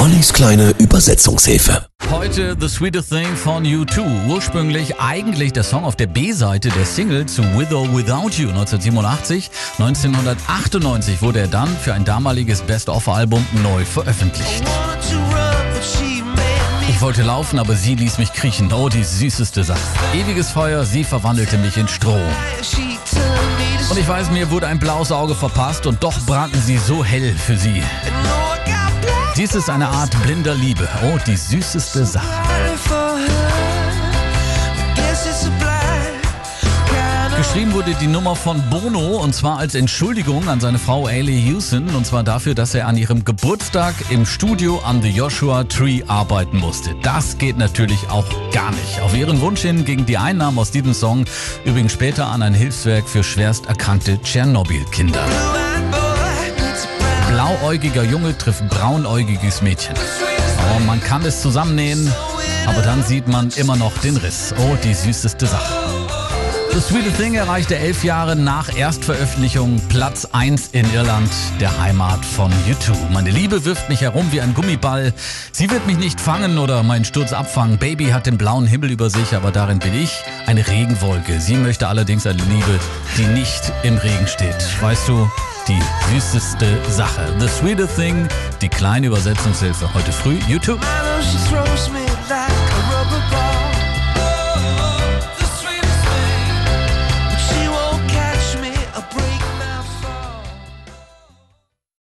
Ollis kleine Übersetzungshilfe. Heute The Sweetest Thing von U2. Ursprünglich eigentlich der Song auf der B-Seite der Single zu With or Without You 1987. 1998 wurde er dann für ein damaliges Best-of-Album neu veröffentlicht. Ich wollte laufen, aber sie ließ mich kriechen. Oh, die süßeste Sache. Ewiges Feuer, sie verwandelte mich in Strom. Und ich weiß, mir wurde ein blaues Auge verpasst und doch brannten sie so hell für sie. Dies ist eine Art blinder Liebe. Oh, die süßeste Sache. Geschrieben wurde die Nummer von Bono und zwar als Entschuldigung an seine Frau Ailey Houston und zwar dafür, dass er an ihrem Geburtstag im Studio an The Joshua Tree arbeiten musste. Das geht natürlich auch gar nicht. Auf ihren Wunsch hin gingen die Einnahmen aus diesem Song übrigens später an ein Hilfswerk für schwerst erkrankte Tschernobyl-Kinder. Blauäugiger Junge trifft braunäugiges Mädchen. Oh, man kann es zusammennähen, aber dann sieht man immer noch den Riss. Oh, die süßeste Sache. The Sweetest Thing erreichte elf Jahre nach Erstveröffentlichung Platz 1 in Irland, der Heimat von U2. Meine Liebe wirft mich herum wie ein Gummiball. Sie wird mich nicht fangen oder meinen Sturz abfangen. Baby hat den blauen Himmel über sich, aber darin bin ich eine Regenwolke. Sie möchte allerdings eine Liebe, die nicht im Regen steht. Weißt du, die süßeste Sache. The Sweetest Thing, die kleine Übersetzungshilfe heute früh, YouTube.